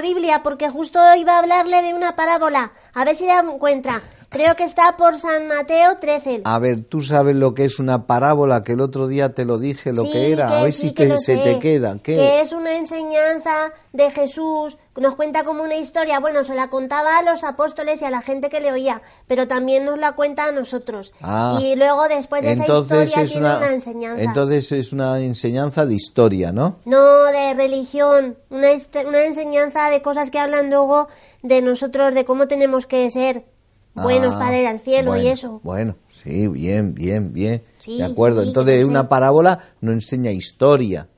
Biblia porque justo iba a hablarle de una parábola. A ver si la encuentra. Creo que está por San Mateo 13. A ver, tú sabes lo que es una parábola, que el otro día te lo dije lo Sí, que era. a ver sí si que te- se sé. te queda. ¿Qué? Que es una enseñanza de Jesús, nos cuenta como una historia. Bueno, se la contaba a los apóstoles y a la gente que le oía, pero también nos la cuenta a nosotros. Ah, y luego después de esa entonces historia es tiene una, una, enseñanza. entonces es una enseñanza de historia, ¿no? No de religión, una, una enseñanza de cosas que hablan luego de nosotros, de cómo tenemos que ser buenos Ah, para ir al cielo y bueno, eso. Bueno, sí, bien, bien, bien. Sí, de acuerdo. sí, Entonces una parábola no enseña historia.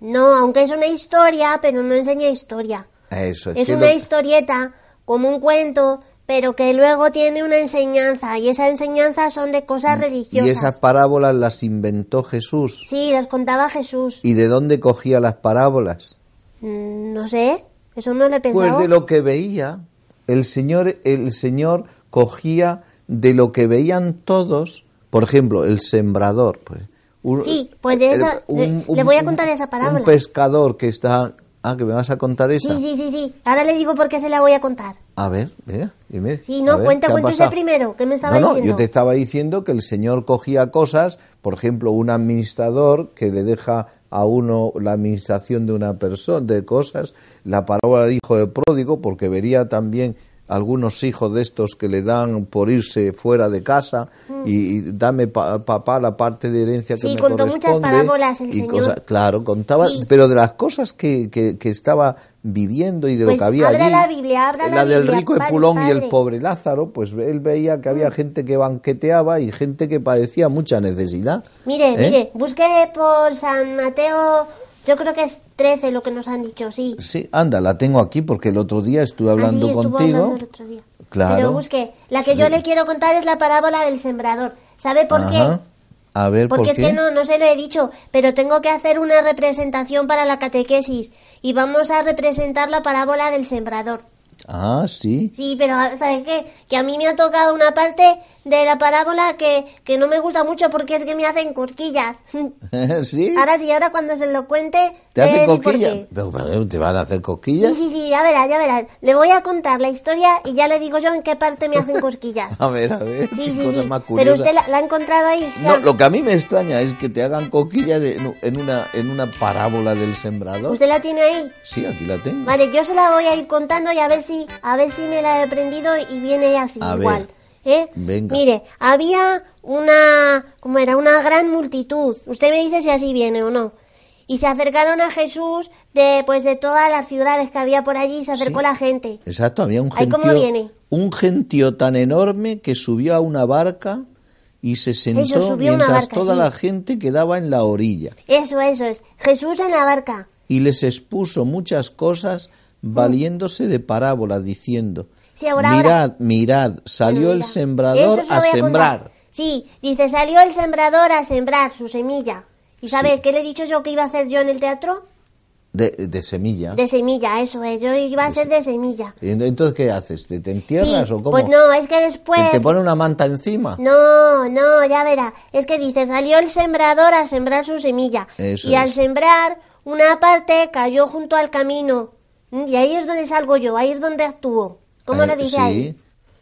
No, aunque es una historia, pero no enseña historia. Eso es, Es que una lo- historieta, como un cuento, pero que luego tiene una enseñanza, y esa enseñanza son de cosas religiosas. Mm, Y esas parábolas las inventó Jesús. Sí, las contaba Jesús. ¿Y de dónde cogía las parábolas? Mm, No sé, eso no lo he pensado. Pues de lo que veía. El Señor, el Señor cogía de lo que veían todos, por ejemplo, el sembrador. Pues, un- Sí, pues de el- esa- le- le voy a contar esa parábola. Un pescador que está... Ah, que me vas a contar esa. Sí, sí, sí, sí. Ahora le digo por qué se la voy a contar. A ver, venga, dime. Sí, no, ver, cuenta, ¿qué ha cuenta usted primero, ¿qué me estaba no, no, diciendo? yo te estaba diciendo que el Señor cogía cosas, por ejemplo, un administrador que le deja a uno la administración de una persona, de cosas, la parábola del hijo del pródigo, porque vería también algunos hijos de estos que le dan por irse fuera de casa y, y dame pa- papá la parte de herencia que Mm. Sí, me contó muchas parábolas el y Señor. claro contaba Sí. pero de las cosas que, que, que estaba viviendo y de Pues lo que había abra allí la Biblia, abra la la del Biblia, rico de padre, Pulón y el. Mm. pobre Lázaro, pues él veía que había gente que banqueteaba y gente que padecía mucha necesidad. Mire, ¿Eh? mire, busque por San Mateo, yo creo que es 13 lo que nos han dicho, sí. Sí, anda, la tengo aquí porque el otro día estuve hablando estuvo contigo. hablando el otro día. Claro. Pero busque, la que yo Sí. le quiero contar es la parábola del sembrador. ¿Sabe por Ajá. qué? A ver, Porque ¿por es qué? que no, no se lo he dicho, pero tengo que hacer una representación para la catequesis y vamos a representar la parábola del sembrador. Ah, sí. Sí, pero ¿sabes qué? Que a mí me ha tocado una parte de la parábola que, que no me gusta mucho porque es que me hacen cosquillas. sí. Ahora sí, ahora cuando se lo cuente, ¿Te le hacen cosquillas? Pero, pero, ¿Te van a hacer cosquillas? Sí, sí, sí, ya verás, ya verás. Le voy a contar la historia y ya le digo yo en qué parte me hacen cosquillas. A ver, a ver, Sí, qué sí, cosa sí. más Pero curiosa. usted la, la ha encontrado ahí. No, lo que a mí me extraña es que te hagan cosquillas en, en una, en una parábola del sembrador. ¿Usted la tiene ahí? Sí, aquí la tengo. Vale, yo se la voy a ir contando y a ver si, a ver si me la he aprendido y viene así, A ver. ¿Eh? Venga. Mire, había una, ¿cómo era? Una gran multitud. Usted me dice si así viene o no. Y se acercaron a Jesús de, pues, de todas las ciudades que había por allí y se acercó Sí. la gente. Exacto, había un gentío, ¿cómo viene? un gentío tan enorme que subió a una barca y se sentó mientras barca, toda sí. la gente quedaba en la orilla Eso, eso es. Jesús en la barca. y les expuso muchas cosas valiéndose de parábolas diciendo Sí, ahora, ahora. mirad, mirad, salió el sembrador a sembrar. Sí, dice, salió el sembrador a sembrar su semilla. ¿Y sabe Sí. qué le he dicho yo que iba a hacer yo en el teatro? De, de semilla. De semilla, eso es. Yo iba a ser de semilla. Y Entonces, ¿qué haces? ¿Te, te entierras Sí, o cómo? Pues no, es que después... ¿Te pone una manta encima? No, no, ya verá. Es que dice, salió el sembrador a sembrar su semilla. Eso y al sembrar, una parte cayó junto al camino. Y ahí es donde salgo yo, ahí es donde actúo. ¿Cómo Eh, lo dice sí. ahí?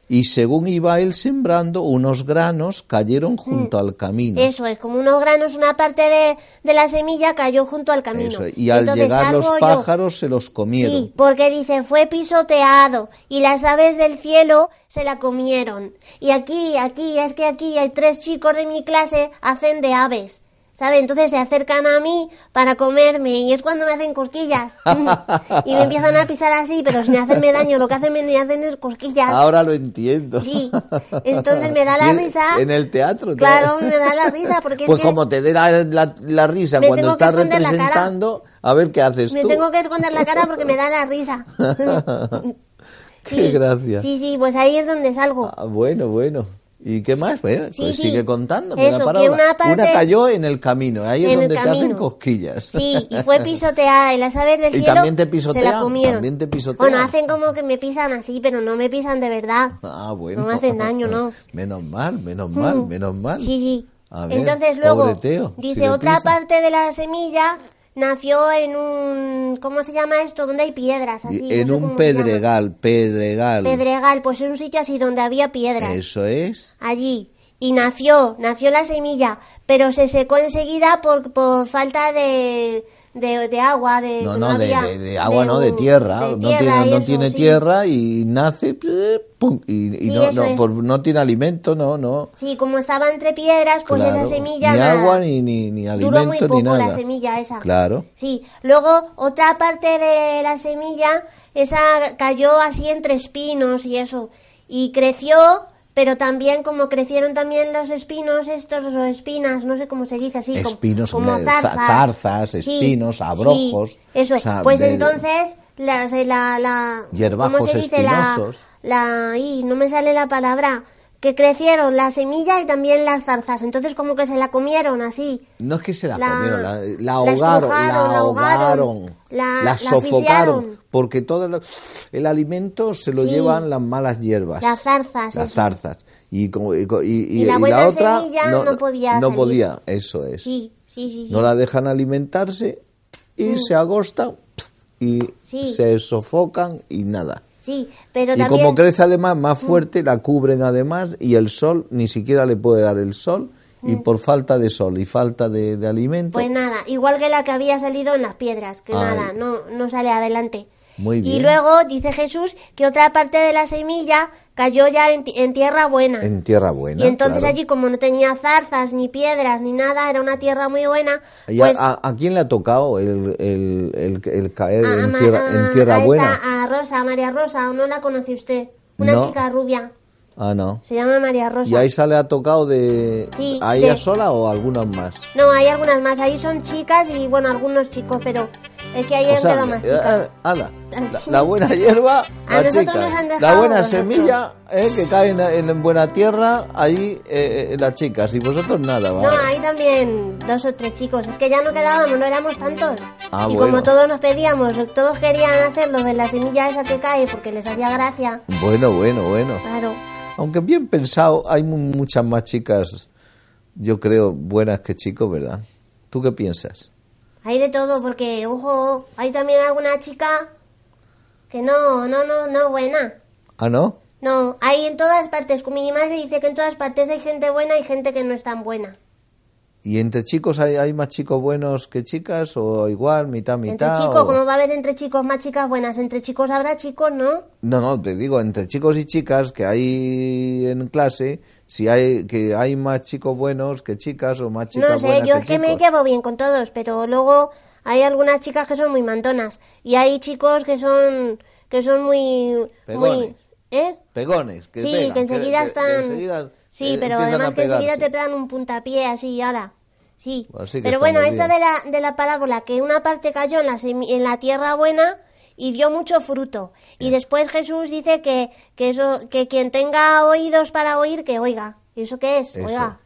Y según iba él sembrando, unos granos cayeron junto al camino. Mm. Eso es, como unos granos, una parte de, de la semilla cayó junto al camino. Eso, Y al Entonces llegar los salgo yo. pájaros se los comieron. Sí, porque dice, fue pisoteado y las aves del cielo se la comieron. Y aquí, aquí, es que aquí hay tres chicos de mi clase, hacen de aves. ¿Sabe? Entonces se acercan a mí para comerme y es cuando me hacen cosquillas. y me empiezan a pisar así, pero sin hacerme daño, lo que hacen me hacen es cosquillas. Ahora lo entiendo. Sí. Entonces me da la risa. En el teatro. Claro, me da la risa porque es Pues que como te dé la, la- la risa cuando estás representando, a ver qué haces me tú. tengo que esconder la cara porque me da la risa. Qué gracia. Sí, sí, pues ahí es donde salgo. Ah, bueno, bueno. ¿Y qué más? Sí, pues sí. sigue contando. Eso, que una parte- cayó en el camino, ahí es donde se hacen cosquillas. Sí, y fue pisoteada y las aves del Y cielo también te se la comieron. también te pisotean. Bueno, hacen como que me pisan así, pero no me pisan de verdad. Ah, bueno. No me hacen daño, ¿no? Menos mal, menos mal, Mm. menos mal. Sí, sí. A ver, Entonces luego Teo, dice otra parte de la semilla nació en un... ¿Cómo se llama esto? Donde hay piedras, así. en no sé un pedregal, pedregal. Pedregal, pues es un sitio así donde había piedras. Eso es. Allí. Y nació, nació la semilla, pero se secó enseguida por, por falta de, de, de agua, de... No, no, de, había- de- de agua, no, de tierra. de no tierra tiene, no eso, tiene sí. tierra y nace, pum, y, y Sí, no, no, por- no tiene alimento, no, no. Sí, como estaba entre piedras, pues Claro, esa semilla ni nada. agua ni, ni, ni Duró muy alimento poco ni nada. la semilla esa. Claro. Sí, luego otra parte de la semilla, esa cayó así entre espinos y eso. Y creció, pero también como crecieron también los espinos estos, o espinas, no sé cómo se dice así. Espinos, como, za- zarzas. Sí, espinos, abrojos, sí, eso, o sea, pues de- entonces, la, la, la, ¿cómo se dice? La, la, y no me sale la palabra. Que crecieron la semilla y también las zarzas. Entonces como que se la comieron así. No es que se la, La- comieron, la, ahogaron, la ahogaron, la- sofocaron, porque todo lo- el alimento se lo Sí. llevan las malas hierbas. Las zarzas, Las eso. zarzas. Y, como- y, y- la buena otra semilla no podía No salir. podía, eso es. Sí, sí. No la dejan alimentarse y se agostan y se sofocan y nada. Sí, pero y también... como crece además más fuerte, la cubren además y el sol ni siquiera le puede dar el sol y por falta de sol y falta de, de alimento. Pues nada, igual que la que había salido en las piedras, que Ay. nada, no, no sale adelante. Muy Y bien. luego dice Jesús que otra parte de la semilla cayó ya en, ti- en tierra buena. En tierra buena. y entonces claro. allí como no tenía zarzas, ni piedras, ni nada, era una tierra muy buena, ¿Y pues... a, a- a quién le ha tocado el, el, el- el caer a- en tierra, a- en tierra a esta- buena? a Rosa, a María Rosa, ¿o no la conoce usted? Una No. chica rubia, Ah, no. se llama María Rosa. ¿Y a esa le ha tocado de Sí, a ella de- sola o algunas más? No, hay algunas más, ahí son chicas y bueno, algunos chicos, pero es que ahí O han sea, quedado más eh, chicas. ah, ala, la, la buena hierba, A nos han la buena semilla eh, que cae en, en buena tierra, ahí eh, eh, las chicas. Y vosotros nada, No, ¿vale? hay también dos o tres chicos. Es que ya no quedábamos, no éramos tantos. Ah, y bueno. como todos nos pedíamos, todos querían hacer lo de la semilla esa que cae porque les hacía gracia. Bueno, bueno, bueno. Claro. Aunque bien pensado, hay mu- muchas más chicas, yo creo, buenas que chicos, ¿verdad? ¿Tú qué piensas? Hay de todo porque, ojo, hay también alguna chica que no, no, no, no buena. ¿Ah, no? No, hay en todas partes. Mi madre dice que en todas partes hay gente buena y gente que no es tan buena. ¿Y entre chicos hay, hay más chicos buenos que chicas o igual, mitad, mitad? Entre chicos, o- como va a haber entre chicos más chicas buenas? Entre chicos habrá chicos, ¿no? No, no, te digo, entre chicos y chicas que hay en clase, si hay que hay más chicos buenos que chicas o más chicas No sé, buenas yo que es que me llevo bien con todos, pero luego hay algunas chicas que son muy mandonas y hay chicos que son que son muy Pegones. muy ¿eh? Pegones, que sí, pegan, que enseguida que- que están enseguida, Sí, eh, pero además que enseguida te dan un puntapié así y ahora. Sí. Así que pero bueno, esto de la de la parábola que una parte cayó en la en la tierra buena y dio mucho fruto. Y después Jesús dice que que eso que quien tenga oídos para oír que oiga. ¿Y eso qué es? Eso. Oiga.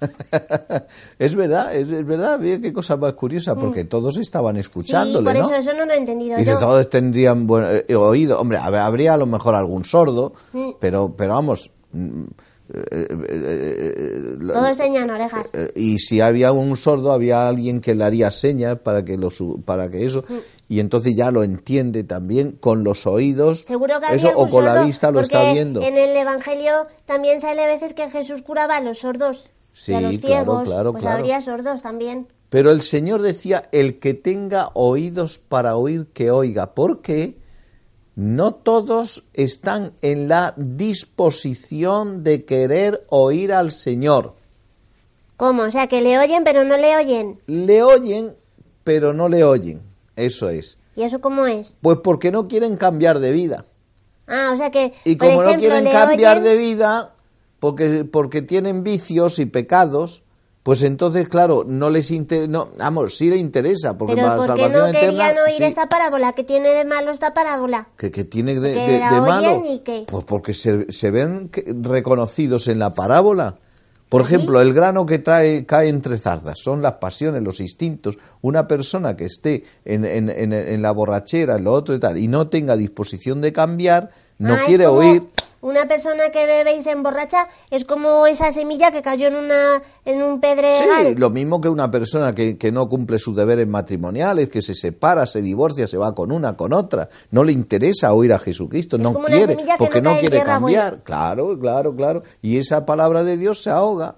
es verdad, es, es verdad, mira qué cosa más curiosa, porque todos estaban Mm. Sí, escuchándole, por ¿no? eso eso no lo he entendido Dice, yo. todos tendrían eh, oído. Hombre, hab- habría a lo mejor algún sordo, Mm. pero, pero vamos. mm, eh, eh, eh, eh, lo- Todos tenían orejas. eh, y si había un sordo, había alguien que le haría señas para que, lo, para que eso. Mm. Y entonces ya lo entiende también con los oídos. Seguro que eso, o con la vista lo está viendo. En el Evangelio también sale a veces que Jesús curaba a los sordos y a Sí, los claro, ciegos. claro, pues claro. habría sordos también. Pero el Señor decía, el que tenga oídos para oír, que oiga, porque no todos están en la disposición de querer oír al Señor. ¿Cómo? O sea, que le oyen pero no le oyen. Le oyen, pero no le oyen. Eso es. ¿Y eso cómo es? Pues porque no quieren cambiar de vida. Ah, o sea que, Y por como no quieren cambiar oyen- de vida, porque, porque tienen vicios y pecados, pues entonces, claro, no les interesa, no, vamos, sí le interesa, porque Pero para ¿por qué salvación no eterna, querían oír sí. esta parábola? ¿Qué tiene de malo esta parábola? que, que tiene de, Que de- la de malo? y que- Pues porque se, se ven reconocidos en la parábola. Por ¿Ah, sí? ejemplo, el grano que trae, cae entre zarzas son las pasiones, los instintos. Una persona que esté en, en- en- en la borrachera, en lo otro y tal, y no tenga disposición de cambiar, no Ah, quiere como- oír una persona que bebe y se emborracha es como esa semilla que cayó en una en un pedregal. Sí, lo mismo que una persona que, que no cumple sus deberes matrimoniales, que se separa, se divorcia, se va con una, con otra, no le interesa oír a Jesucristo, no quiere, porque no quiere cambiar. Claro, claro, claro. Y esa palabra de Dios se ahoga.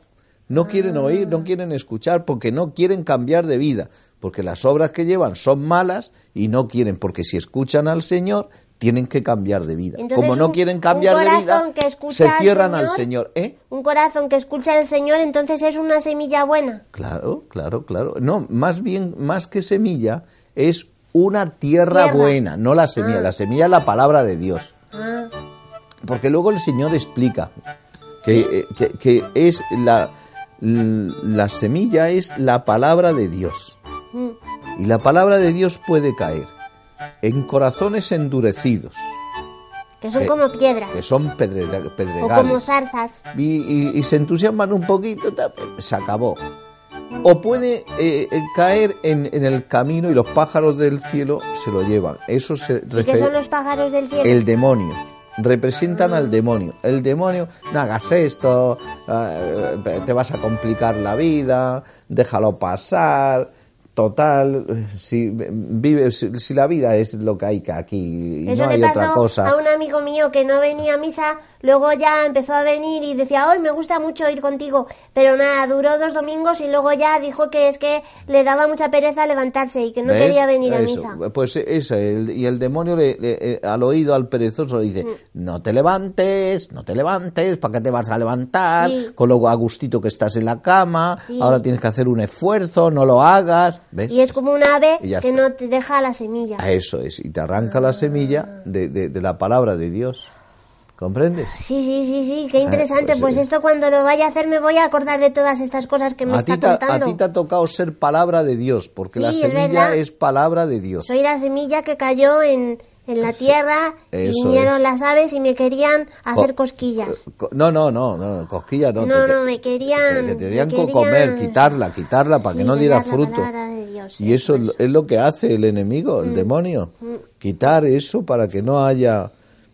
No quieren oír, Ah. no quieren escuchar, porque no quieren cambiar de vida, porque las obras que llevan son malas y no quieren, porque si escuchan al Señor, tienen que cambiar de vida. Entonces, Como no un- quieren cambiar de vida, se cierran al Señor- Señor. ¿Eh? Un corazón que escucha al Señor, entonces es una semilla buena. Claro, claro, claro. No, más bien, más que semilla, es una tierra, Tierra. buena, no la semilla. Ah. La semilla es la palabra de Dios. Ah, Porque luego el Señor explica que, eh, que- que es la, la semilla es la palabra de Dios. mm. Y la palabra de Dios puede caer en corazones endurecidos, que son Que- como piedras que son pedrega- o como pedregales. zarzas. y, y- y se entusiasman un poquito, se acabó. O puede eh, eh, caer en, en el camino y los pájaros del cielo se lo llevan. Eso se ¿Y qué refiere son los pájaros del cielo? el demonio. Representan al demonio. El demonio, no hagas esto, eh, te vas a complicar la vida, déjalo pasar. Total, si vive, si, si la vida es lo que hay que aquí y Eso no le hay pasó otra cosa. a un amigo mío que no venía a misa, luego ya empezó a venir y decía, hoy me gusta mucho ir contigo, pero nada, duró dos domingos y luego ya dijo que es que le daba mucha pereza levantarse y que no ¿Ves? quería venir a misa. Pues eso, el- y el demonio le- le- eh, al oído al perezoso le dice, Mm. no te levantes, no te levantes, ¿para qué te vas a levantar? Sí. Con lo a gustito que estás en la cama, Sí. ahora tienes que hacer un esfuerzo, no lo hagas. ¿Ves? Y es como un ave que está. no te deja la semilla. A Eso es, y te arranca la semilla de, de- de la palabra de Dios. ¿Comprendes? Sí, sí, sí, sí, qué interesante. pues, pues eh. esto cuando lo vaya a hacer me voy a acordar de todas estas cosas que me A está te, a ti te ha tocado ser palabra de Dios, porque la Sí, semilla es palabra de Dios. Soy la semilla que cayó en, en la tierra, eso vinieron es. las aves y me querían hacer Co- cosquillas. Co- No, no, no, no, cosquillas no. No, te- no, me querían- Que, que te me querían- comer, quitarla, quitarla para que no diera fruto. Dios, Y eso es lo que hace el enemigo, Mm. el demonio. Quitar eso para que no haya,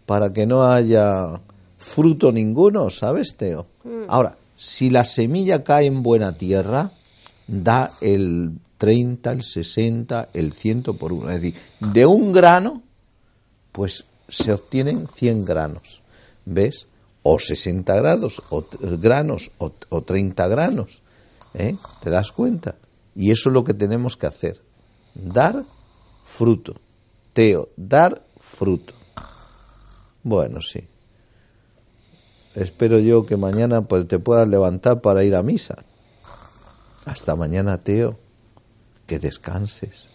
para que no haya fruto ninguno, ¿sabes, Teo? Mm. Ahora, si la semilla cae en buena tierra, da el 30, el 60, el 100 por uno. Es decir, de un grano, pues se obtienen 100 granos, ¿ves? O 60 grados, o granos, o, o 30 granos, ¿eh? ¿Te das cuenta? Y eso es lo que tenemos que hacer, dar fruto. Teo, dar fruto. Bueno, sí. Espero yo que mañana pues, te puedas levantar para ir a misa. Hasta mañana, Teo. Que descanses.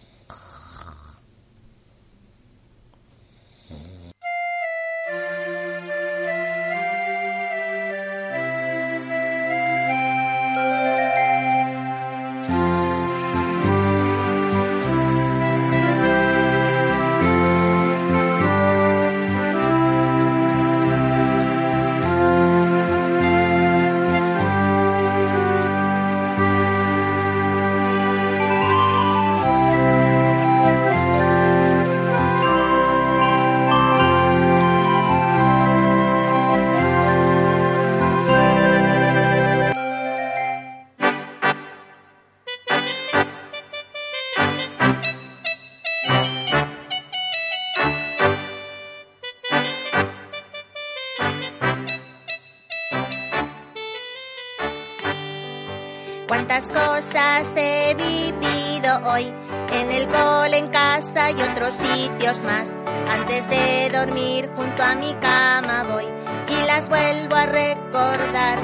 Hoy, en el cole, en casa y otros sitios más. Antes de dormir junto a mi cama voy y las vuelvo a recordar.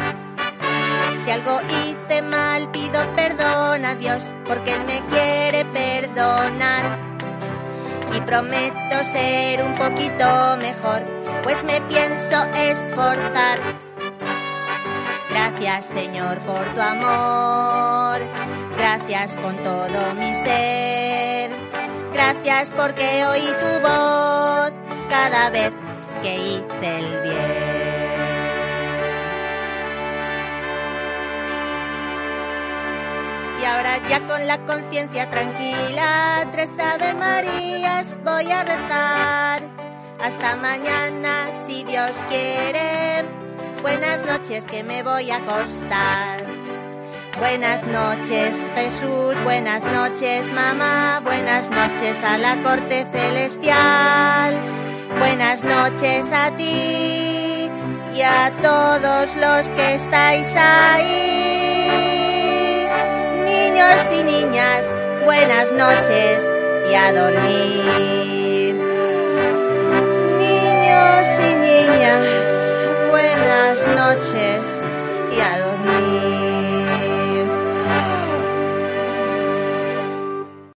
Si algo hice mal pido perdón a Dios, porque Él me quiere perdonar. Y prometo ser un poquito mejor, pues me pienso esforzar. Gracias Señor por tu amor, gracias con todo mi ser, gracias porque oí tu voz cada vez que hice el bien. Y ahora ya con la conciencia tranquila, tres Ave Marías voy a rezar. Hasta mañana, si Dios quiere. buenas noches que me voy a acostar. Buenas noches Jesús, buenas noches mamá, buenas noches a la corte celestial. Buenas noches a ti y a todos los que estáis ahí. Niños y niñas, buenas noches y a dormir. Niños y niñas, buenas noches.